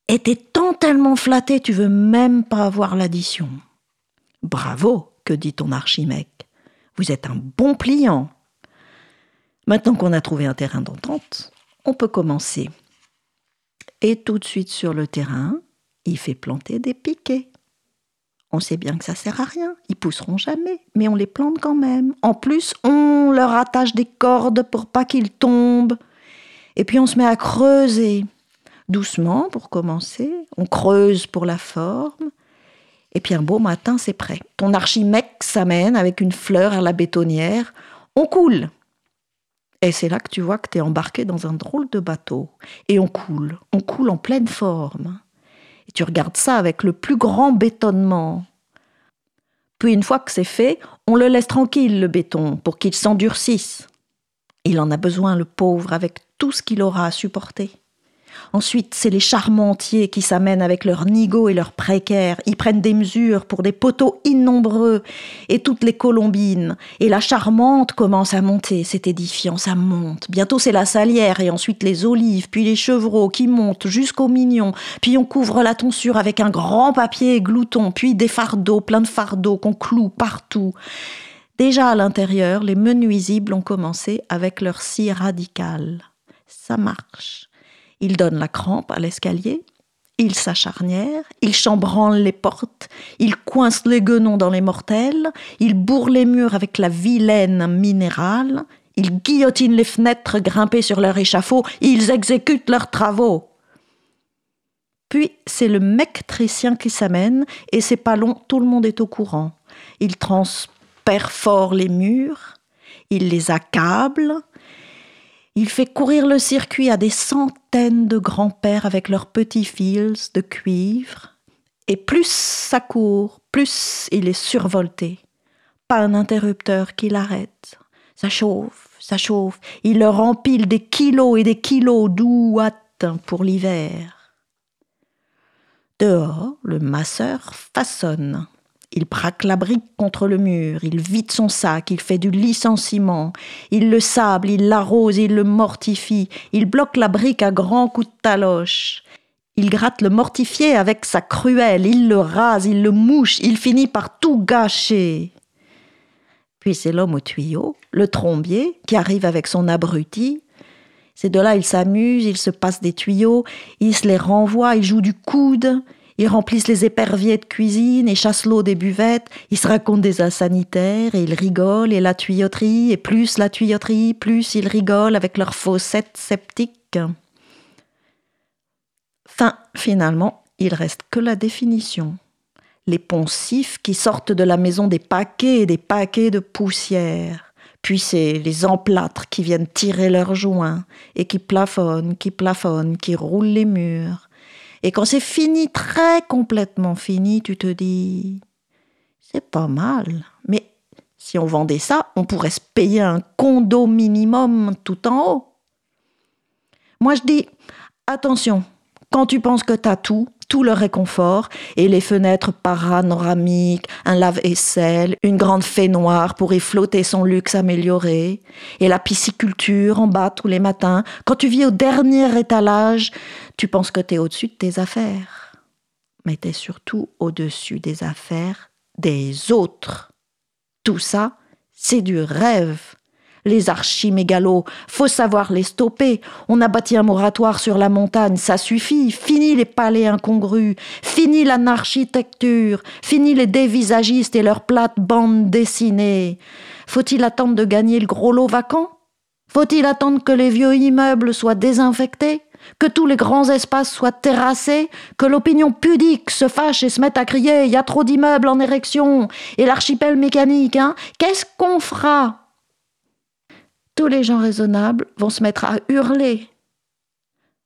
Et t'es tant tellement flatté, tu veux même pas avoir l'addition. Bravo, que dit ton archimèque. Vous êtes un bon pliant. Maintenant qu'on a trouvé un terrain d'entente, on peut commencer. Et tout de suite sur le terrain, il fait planter des piquets. On sait bien que ça sert à rien, ils pousseront jamais, mais on les plante quand même. En plus, on leur attache des cordes pour pas qu'ils tombent. Et puis on se met à creuser. Doucement pour commencer, on creuse pour la forme. Et puis un beau matin, c'est prêt. Ton archimèque s'amène avec une fleur à la bétonnière. On coule. Et c'est là que tu vois que tu es embarqué dans un drôle de bateau. Et on coule. On coule en pleine forme. Tu regardes ça avec le plus grand bétonnement. Puis une fois que c'est fait, on le laisse tranquille, le béton, pour qu'il s'endurcisse. Il en a besoin, le pauvre, avec tout ce qu'il aura à supporter. Ensuite, c'est les charmentiers qui s'amènent avec leurs nigauds et leurs précaires. Ils prennent des mesures pour des poteaux innombreux et toutes les colombines. Et la charmante commence à monter. C'est édifiant, ça monte. Bientôt, c'est la salière et ensuite les olives, puis les chevreaux qui montent jusqu'au mignon. Puis on couvre la tonsure avec un grand papier glouton, puis des fardeaux, plein de fardeaux qu'on cloue partout. Déjà à l'intérieur, les menuisibles ont commencé avec leur scie radicale. Ça marche. Ils donnent la crampe à l'escalier, il s'acharnière, il chambranle les portes, il coince les guenons dans les mortels, il bourre les murs avec la vilaine minérale, il guillotine les fenêtres grimpées sur leur échafaud, ils exécutent leurs travaux. Puis c'est le mec tricien qui s'amène, et c'est pas long, tout le monde est au courant. Il transperfore les murs, il les accable, il fait courir le circuit à des centaines de grands-pères avec leurs petits fils de cuivre. Et plus ça court, plus il est survolté. Pas un interrupteur qui l'arrête. Ça chauffe, ça chauffe. Il leur empile des kilos et des kilos d'ouate pour l'hiver. Dehors, le masseur façonne. Il braque la brique contre le mur, il vide son sac, il fait du licenciement, il le sable, il l'arrose, il le mortifie, il bloque la brique à grands coups de taloche. Il gratte le mortifié avec sa cruelle, il le rase, il le mouche, il finit par tout gâcher. Puis c'est l'homme au tuyau, le trombier, qui arrive avec son abruti. Ces deux-là, ils s'amusent, ils se passent des tuyaux, ils se les renvoient, ils jouent du coude, ils remplissent les éperviers de cuisine et chassent l'eau des buvettes. Ils se racontent des insanitaires et ils rigolent. Et la tuyauterie, et plus la tuyauterie, plus ils rigolent avec leurs fossettes sceptiques. Fin, finalement, il reste que la définition. Les poncifs qui sortent de la maison des paquets et des paquets de poussière. Puis c'est les emplâtres qui viennent tirer leurs joints et qui plafonnent, qui plafonnent, qui roulent les murs. Et quand c'est fini, très complètement fini, tu te dis, c'est pas mal. Mais si on vendait ça, on pourrait se payer un condo minimum tout en haut. Moi, je dis, attention, quand tu penses que t'as tout, tout le réconfort, et les fenêtres panoramiques, un lave-vaisselle, une grande fée noire pour y flotter son luxe amélioré, et la pisciculture en bas tous les matins. Quand tu vis au dernier étalage, tu penses que tu es au-dessus de tes affaires. Mais tu es surtout au-dessus des affaires des autres. Tout ça, c'est du rêve les archimégalos, faut savoir les stopper. On a bâti un moratoire sur la montagne, ça suffit. Fini les palais incongrus, fini l'anarchitecture, fini les dévisagistes et leurs plates bandes dessinées. Faut-il attendre de gagner le gros lot vacant? Faut-il attendre que les vieux immeubles soient désinfectés? Que tous les grands espaces soient terrassés, que l'opinion pudique se fâche et se mette à crier il y a trop d'immeubles en érection, et l'archipel mécanique, hein? Qu'est-ce qu'on fera? Tous les gens raisonnables vont se mettre à hurler.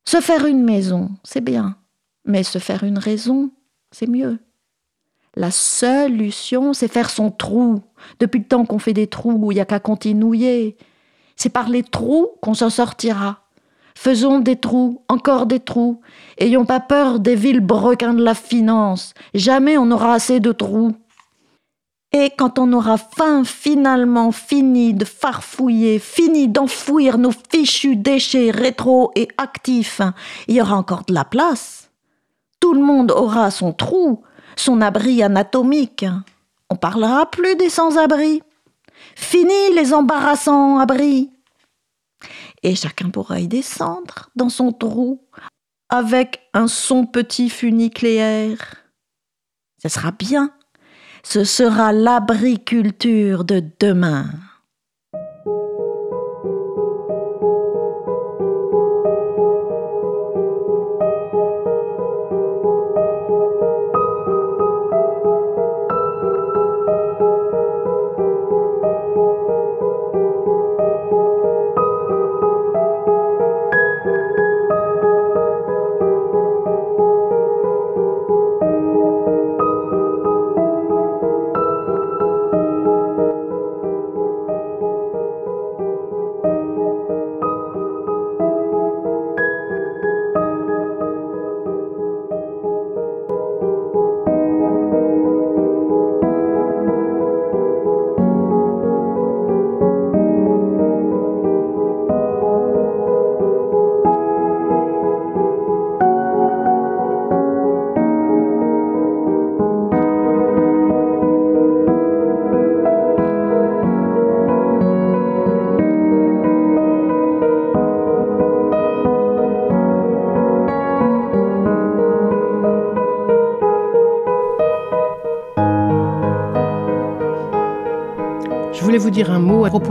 Se faire une maison, c'est bien, mais se faire une raison, c'est mieux. La solution, c'est faire son trou. Depuis le temps qu'on fait des trous, il n'y a qu'à continuer. C'est par les trous qu'on s'en sortira. Faisons des trous, encore des trous. Ayons pas peur des villes brequins de la finance. Jamais on n'aura assez de trous. Et quand on aura fin finalement fini de farfouiller, fini d'enfouir nos fichus déchets rétro et actifs, il y aura encore de la place. Tout le monde aura son trou, son abri anatomique. On parlera plus des sans-abri. Fini les embarrassants abris. Et chacun pourra y descendre dans son trou avec un son petit funicléaire. Ce sera bien ce sera l'abriculture de demain.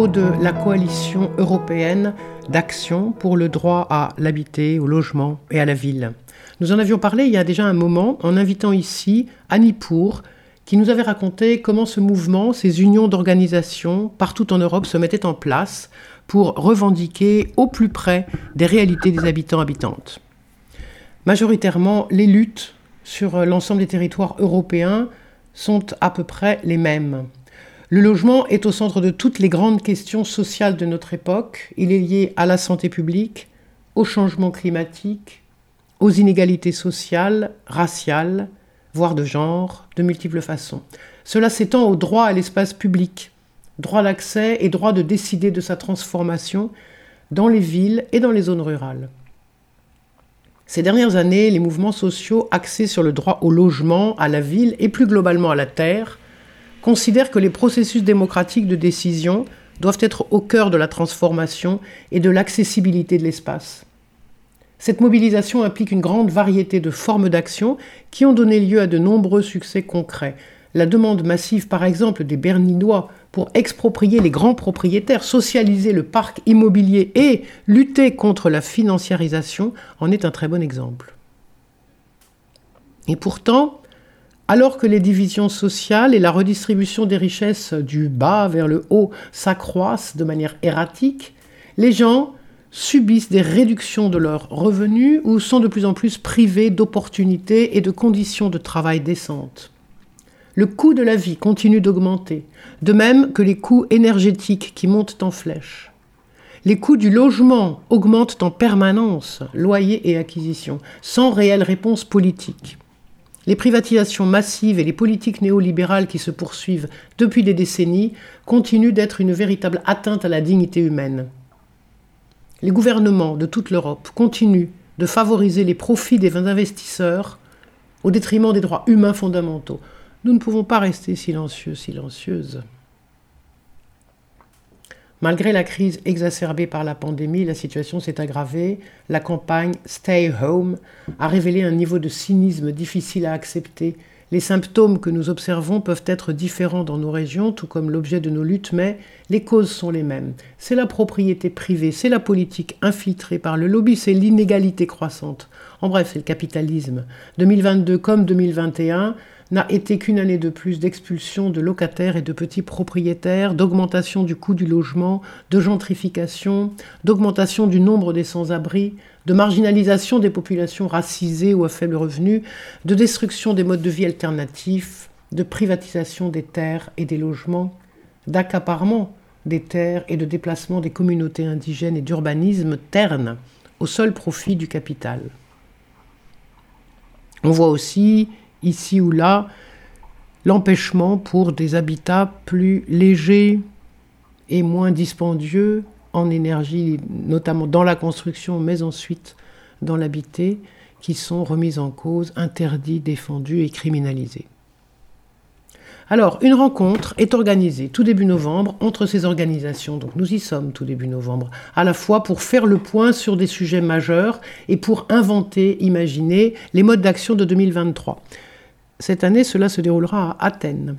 De la coalition européenne d'action pour le droit à l'habiter, au logement et à la ville. Nous en avions parlé il y a déjà un moment en invitant ici Annie Pour, qui nous avait raconté comment ce mouvement, ces unions d'organisations partout en Europe se mettaient en place pour revendiquer au plus près des réalités des habitants habitantes. Majoritairement, les luttes sur l'ensemble des territoires européens sont à peu près les mêmes. Le logement est au centre de toutes les grandes questions sociales de notre époque. Il est lié à la santé publique, au changement climatique, aux inégalités sociales, raciales, voire de genre, de multiples façons. Cela s'étend au droit à l'espace public, droit d'accès et droit de décider de sa transformation dans les villes et dans les zones rurales. Ces dernières années, les mouvements sociaux axés sur le droit au logement, à la ville et plus globalement à la terre considèrent que les processus démocratiques de décision doivent être au cœur de la transformation et de l'accessibilité de l'espace. Cette mobilisation implique une grande variété de formes d'action qui ont donné lieu à de nombreux succès concrets. La demande massive, par exemple, des Berninois pour exproprier les grands propriétaires, socialiser le parc immobilier et lutter contre la financiarisation en est un très bon exemple. Et pourtant, alors que les divisions sociales et la redistribution des richesses du bas vers le haut s'accroissent de manière erratique, les gens subissent des réductions de leurs revenus ou sont de plus en plus privés d'opportunités et de conditions de travail décentes. Le coût de la vie continue d'augmenter, de même que les coûts énergétiques qui montent en flèche. Les coûts du logement augmentent en permanence, loyers et acquisitions, sans réelle réponse politique. Les privatisations massives et les politiques néolibérales qui se poursuivent depuis des décennies continuent d'être une véritable atteinte à la dignité humaine les gouvernements de toute l'Europe continuent de favoriser les profits des investisseurs au détriment des droits humains fondamentaux. Nous ne pouvons pas rester silencieux, silencieuses. Malgré la crise exacerbée par la pandémie, la situation s'est aggravée. La campagne Stay Home a révélé un niveau de cynisme difficile à accepter les symptômes que nous observons peuvent être différents dans nos régions, tout comme l'objet de nos luttes, mais les causes sont les mêmes. C'est la propriété privée, c'est la politique infiltrée par le lobby, c'est l'inégalité croissante. En bref, c'est le capitalisme. 2022 comme 2021 n'a été qu'une année de plus d'expulsion de locataires et de petits propriétaires, d'augmentation du coût du logement, de gentrification, d'augmentation du nombre des sans-abri, de marginalisation des populations racisées ou à faible revenu, de destruction des modes de vie alternatifs, de privatisation des terres et des logements, d'accaparement des terres et de déplacement des communautés indigènes et d'urbanisme terne au seul profit du capital. On voit aussi, ici ou là, l'empêchement pour des habitats plus légers et moins dispendieux en énergie, notamment dans la construction, mais ensuite dans l'habité, qui sont remises en cause, interdits, défendus et criminalisés. Alors, une rencontre est organisée tout début novembre entre ces organisations, donc nous y sommes tout début novembre, à la fois pour faire le point sur des sujets majeurs et pour inventer, imaginer les modes d'action de 2023. Cette année, cela se déroulera à Athènes.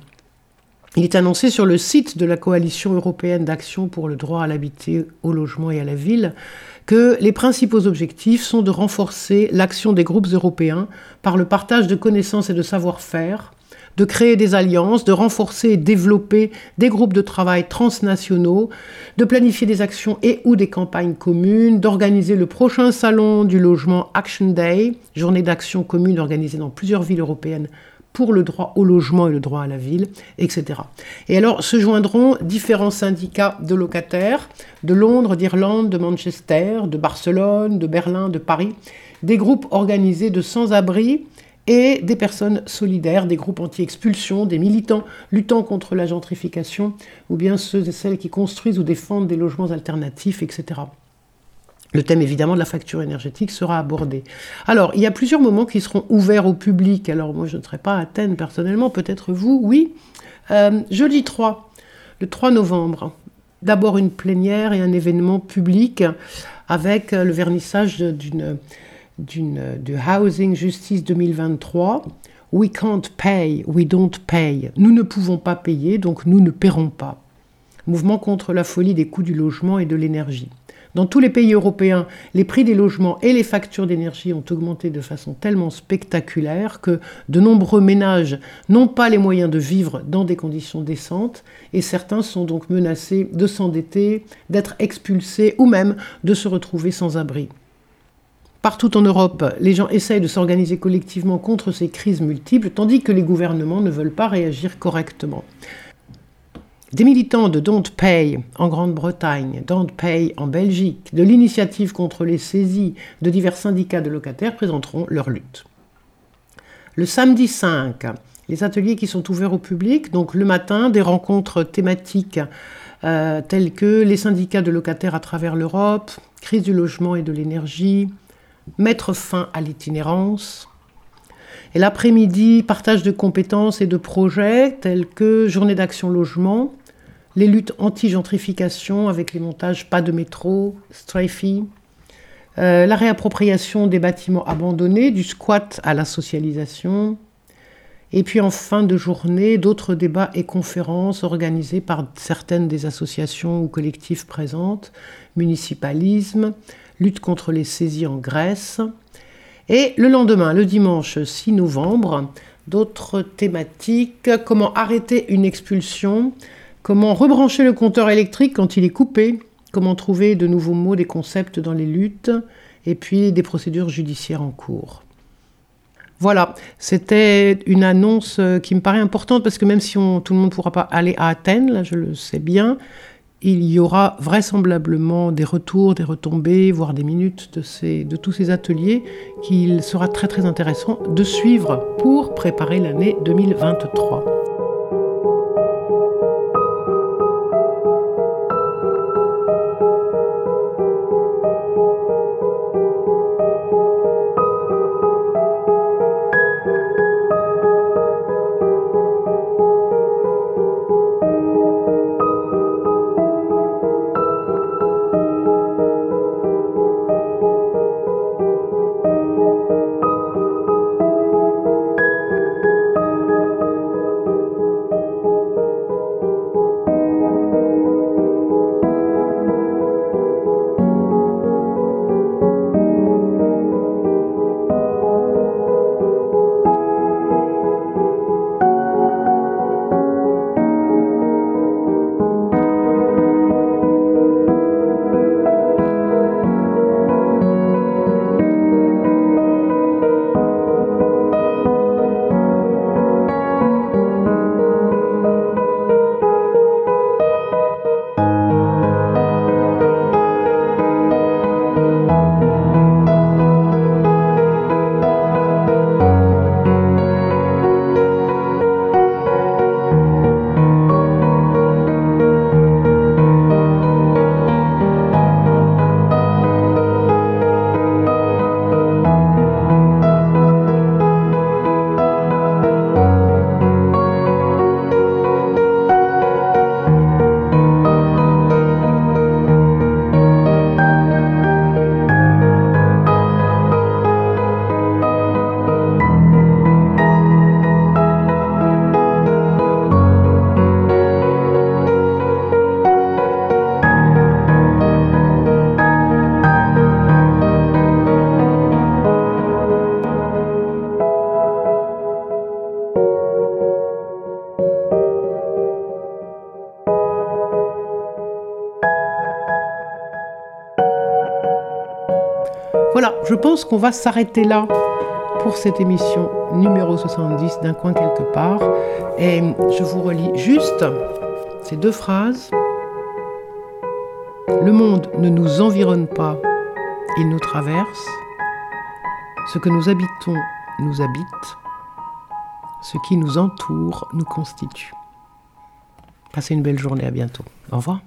Il est annoncé sur le site de la Coalition européenne d'action pour le droit à l'habiter, au logement et à la ville que les principaux objectifs sont de renforcer l'action des groupes européens par le partage de connaissances et de savoir-faire, de créer des alliances, de renforcer et développer des groupes de travail transnationaux, de planifier des actions et ou des campagnes communes, d'organiser le prochain salon du logement Action Day, journée d'action commune organisée dans plusieurs villes européennes pour le droit au logement et le droit à la ville, etc. Et alors se joindront différents syndicats de locataires de Londres, d'Irlande, de Manchester, de Barcelone, de Berlin, de Paris, des groupes organisés de sans-abri et des personnes solidaires, des groupes anti-expulsion, des militants luttant contre la gentrification, ou bien ceux et celles qui construisent ou défendent des logements alternatifs, etc. Le thème évidemment de la facture énergétique sera abordé. Alors, il y a plusieurs moments qui seront ouverts au public. Alors, moi, je ne serai pas à Athènes personnellement, peut-être vous, oui. Euh, jeudi 3, le 3 novembre, d'abord une plénière et un événement public avec le vernissage d'une, de Housing Justice 2023. We can't pay, we don't pay. Nous ne pouvons pas payer, donc nous ne paierons pas. mouvement contre la folie des coûts du logement et de l'énergie. Dans tous les pays européens, les prix des logements et les factures d'énergie ont augmenté de façon tellement spectaculaire que de nombreux ménages n'ont pas les moyens de vivre dans des conditions décentes et certains sont donc menacés de s'endetter, d'être expulsés ou même de se retrouver sans abri. Partout en Europe, les gens essayent de s'organiser collectivement contre ces crises multiples, tandis que les gouvernements ne veulent pas réagir correctement. Des militants de Don't Pay en Grande-Bretagne, Don't Pay en Belgique, de l'initiative contre les saisies de divers syndicats de locataires présenteront leur lutte. Le samedi 5, les ateliers qui sont ouverts au public, donc le matin, des rencontres thématiques euh, telles que les syndicats de locataires à travers l'Europe, crise du logement et de l'énergie, mettre fin à l'itinérance, et l'après-midi, partage de compétences et de projets tels que journée d'action logement, les luttes anti-gentrification avec les montages pas de métro, strafing, euh, la réappropriation des bâtiments abandonnés, du squat à la socialisation, et puis en fin de journée, d'autres débats et conférences organisés par certaines des associations ou collectifs présentes, municipalisme, lutte contre les saisies en Grèce. Et le lendemain, le dimanche 6 novembre, d'autres thématiques, comment arrêter une expulsion, Comment rebrancher le compteur électrique quand il est coupé? Comment trouver de nouveaux mots, des concepts dans les luttes? Et puis des procédures judiciaires en cours. Voilà, c'était une annonce euh, qui me paraît importante parce que même si tout le monde ne pourra pas aller à Athènes, là je le sais bien, il y aura vraisemblablement des retours, des retombées, voire des minutes de, de tous ces ateliers qu'il sera très très intéressant de suivre pour préparer l'année 2023. Je pense qu'on va s'arrêter là pour cette émission numéro 70 d'un coin quelque part. Et je vous relis juste ces deux phrases. Le monde ne nous environne pas, il nous traverse. Ce que nous habitons nous habite. Ce qui nous entoure nous constitue. Passez une belle journée, à bientôt. Au revoir.